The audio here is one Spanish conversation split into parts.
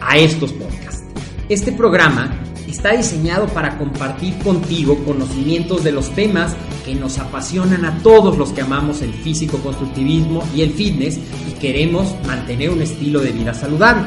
a estos podcasts. Este programa está diseñado para compartir contigo conocimientos de los temas que nos apasionan a todos los que amamos el físico-constructivismo y el fitness y queremos mantener un estilo de vida saludable.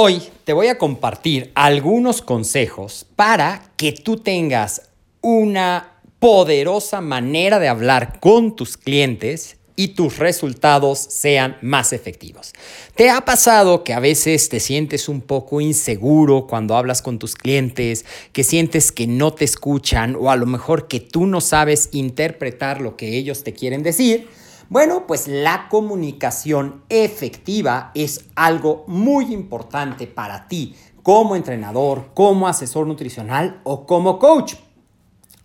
Hoy te voy a compartir algunos consejos para que tú tengas una poderosa manera de hablar con tus clientes y tus resultados sean más efectivos. ¿Te ha pasado que a veces te sientes un poco inseguro cuando hablas con tus clientes, que sientes que no te escuchan o a lo mejor que tú no sabes interpretar lo que ellos te quieren decir? Bueno, pues la comunicación efectiva es algo muy importante para ti como entrenador, como asesor nutricional o como coach.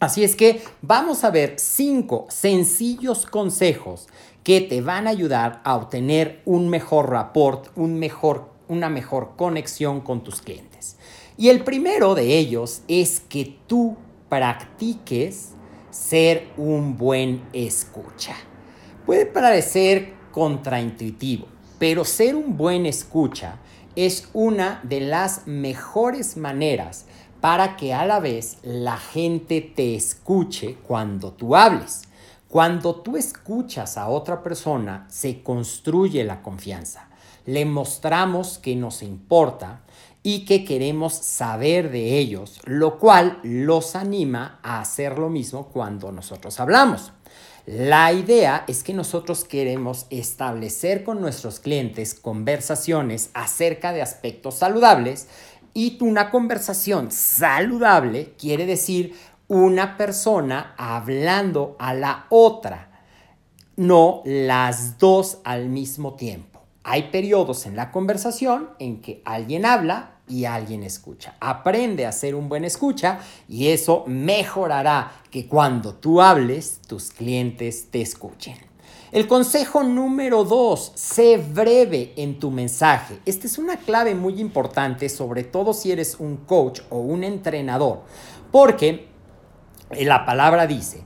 Así es que vamos a ver cinco sencillos consejos que te van a ayudar a obtener un mejor rapport, un mejor, una mejor conexión con tus clientes. Y el primero de ellos es que tú practiques ser un buen escucha. Puede parecer contraintuitivo, pero ser un buen escucha es una de las mejores maneras para que a la vez la gente te escuche cuando tú hables. Cuando tú escuchas a otra persona, se construye la confianza. Le mostramos que nos importa y que queremos saber de ellos, lo cual los anima a hacer lo mismo cuando nosotros hablamos. La idea es que nosotros queremos establecer con nuestros clientes conversaciones acerca de aspectos saludables y una conversación saludable quiere decir una persona hablando a la otra, no las dos al mismo tiempo. Hay periodos en la conversación en que alguien habla y alguien escucha. Aprende a ser un buen escucha y eso mejorará que cuando tú hables, tus clientes te escuchen. El consejo número dos, sé breve en tu mensaje. Esta es una clave muy importante, sobre todo si eres un coach o un entrenador, porque la palabra dice,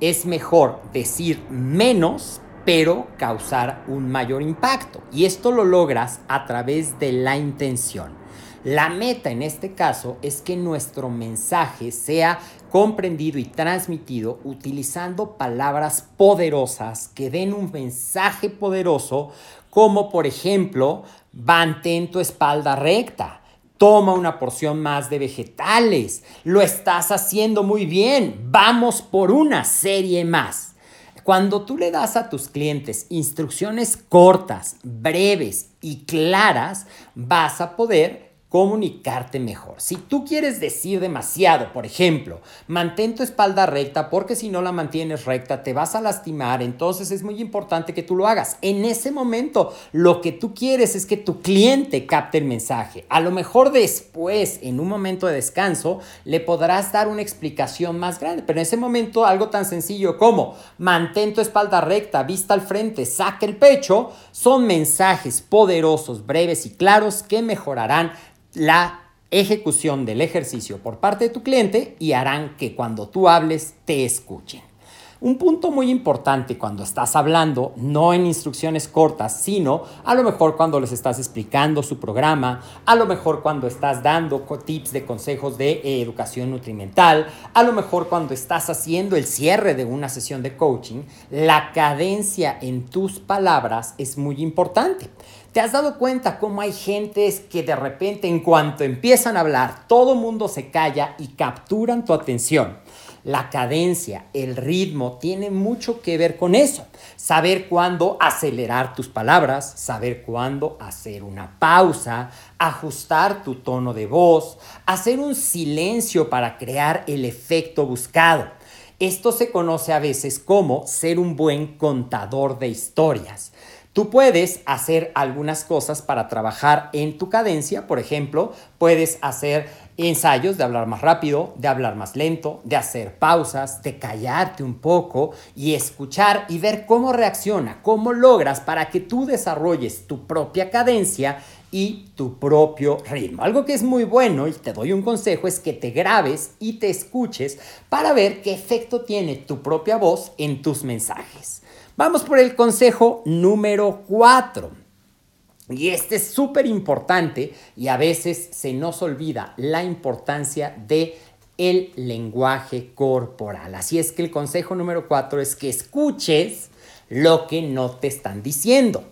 es mejor decir menos, pero causar un mayor impacto. Y esto lo logras a través de la intención. La meta en este caso es que nuestro mensaje sea comprendido y transmitido utilizando palabras poderosas que den un mensaje poderoso como por ejemplo, mantén tu espalda recta, toma una porción más de vegetales, lo estás haciendo muy bien, vamos por una serie más. Cuando tú le das a tus clientes instrucciones cortas, breves y claras, vas a poder comunicarte mejor. Si tú quieres decir demasiado, por ejemplo, mantén tu espalda recta porque si no la mantienes recta te vas a lastimar, entonces es muy importante que tú lo hagas. En ese momento lo que tú quieres es que tu cliente capte el mensaje. A lo mejor después, en un momento de descanso, le podrás dar una explicación más grande, pero en ese momento algo tan sencillo como mantén tu espalda recta, vista al frente, saca el pecho, son mensajes poderosos, breves y claros que mejorarán la ejecución del ejercicio por parte de tu cliente y harán que cuando tú hables te escuchen. Un punto muy importante cuando estás hablando, no en instrucciones cortas, sino a lo mejor cuando les estás explicando su programa, a lo mejor cuando estás dando tips de consejos de eh, educación nutrimental, a lo mejor cuando estás haciendo el cierre de una sesión de coaching, la cadencia en tus palabras es muy importante. ¿Te has dado cuenta cómo hay gentes que de repente en cuanto empiezan a hablar, todo mundo se calla y capturan tu atención? La cadencia, el ritmo, tiene mucho que ver con eso. Saber cuándo acelerar tus palabras, saber cuándo hacer una pausa, ajustar tu tono de voz, hacer un silencio para crear el efecto buscado. Esto se conoce a veces como ser un buen contador de historias. Tú puedes hacer algunas cosas para trabajar en tu cadencia, por ejemplo, puedes hacer ensayos de hablar más rápido, de hablar más lento, de hacer pausas, de callarte un poco y escuchar y ver cómo reacciona, cómo logras para que tú desarrolles tu propia cadencia y tu propio ritmo. Algo que es muy bueno y te doy un consejo es que te grabes y te escuches para ver qué efecto tiene tu propia voz en tus mensajes. Vamos por el consejo número 4. Y este es súper importante y a veces se nos olvida la importancia de el lenguaje corporal. Así es que el consejo número 4 es que escuches lo que no te están diciendo.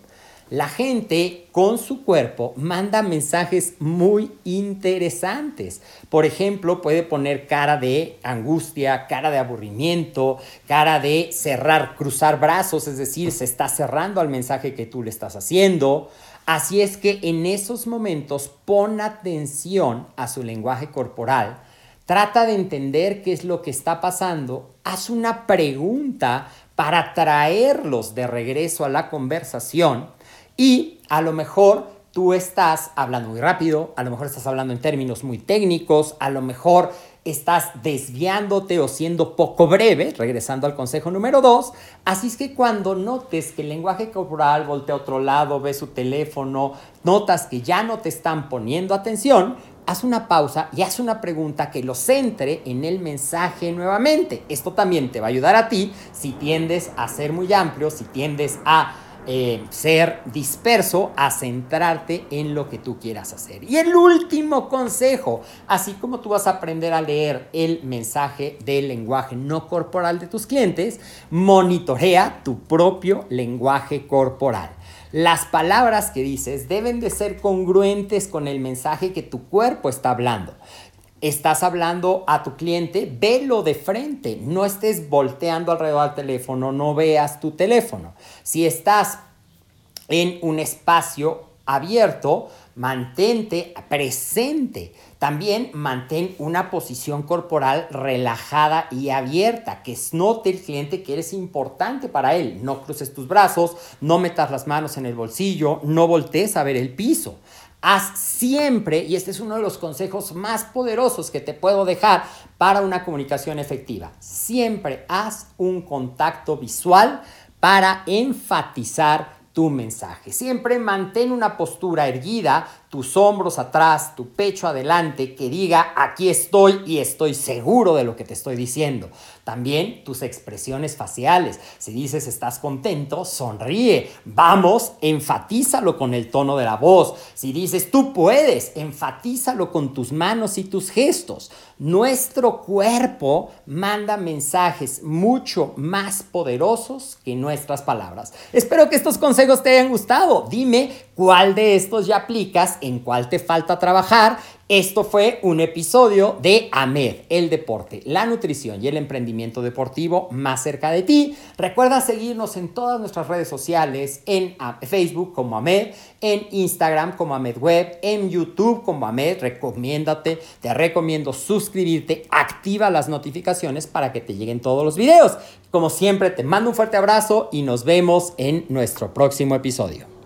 La gente con su cuerpo manda mensajes muy interesantes. Por ejemplo, puede poner cara de angustia, cara de aburrimiento, cara de cerrar, cruzar brazos, es decir, se está cerrando al mensaje que tú le estás haciendo. Así es que en esos momentos pon atención a su lenguaje corporal, trata de entender qué es lo que está pasando, haz una pregunta para traerlos de regreso a la conversación y a lo mejor tú estás hablando muy rápido, a lo mejor estás hablando en términos muy técnicos, a lo mejor estás desviándote o siendo poco breve, regresando al consejo número dos. Así es que cuando notes que el lenguaje corporal voltea a otro lado, ve su teléfono, notas que ya no te están poniendo atención, haz una pausa y haz una pregunta que lo centre en el mensaje nuevamente. Esto también te va a ayudar a ti si tiendes a ser muy amplio, si tiendes a eh, ser disperso a centrarte en lo que tú quieras hacer. Y el último consejo, así como tú vas a aprender a leer el mensaje del lenguaje no corporal de tus clientes, monitorea tu propio lenguaje corporal. Las palabras que dices deben de ser congruentes con el mensaje que tu cuerpo está hablando estás hablando a tu cliente, velo de frente, no estés volteando alrededor del teléfono, no veas tu teléfono. Si estás en un espacio abierto, mantente presente. También mantén una posición corporal relajada y abierta, que note el cliente que eres importante para él. No cruces tus brazos, no metas las manos en el bolsillo, no voltees a ver el piso. Haz siempre, y este es uno de los consejos más poderosos que te puedo dejar para una comunicación efectiva, siempre haz un contacto visual para enfatizar tu mensaje. Siempre mantén una postura erguida, tus hombros atrás, tu pecho adelante, que diga aquí estoy y estoy seguro de lo que te estoy diciendo. También tus expresiones faciales. Si dices estás contento, sonríe. Vamos, enfatízalo con el tono de la voz. Si dices tú puedes, enfatízalo con tus manos y tus gestos. Nuestro cuerpo manda mensajes mucho más poderosos que nuestras palabras. Espero que estos consejos te hayan gustado. Dime cuál de estos ya aplicas, en cuál te falta trabajar esto fue un episodio de AMED, el deporte, la nutrición y el emprendimiento deportivo más cerca de ti. Recuerda seguirnos en todas nuestras redes sociales, en Facebook como AMED, en Instagram como AMED Web, en YouTube como AMED. Recomiéndate, te recomiendo suscribirte, activa las notificaciones para que te lleguen todos los videos. Como siempre, te mando un fuerte abrazo y nos vemos en nuestro próximo episodio.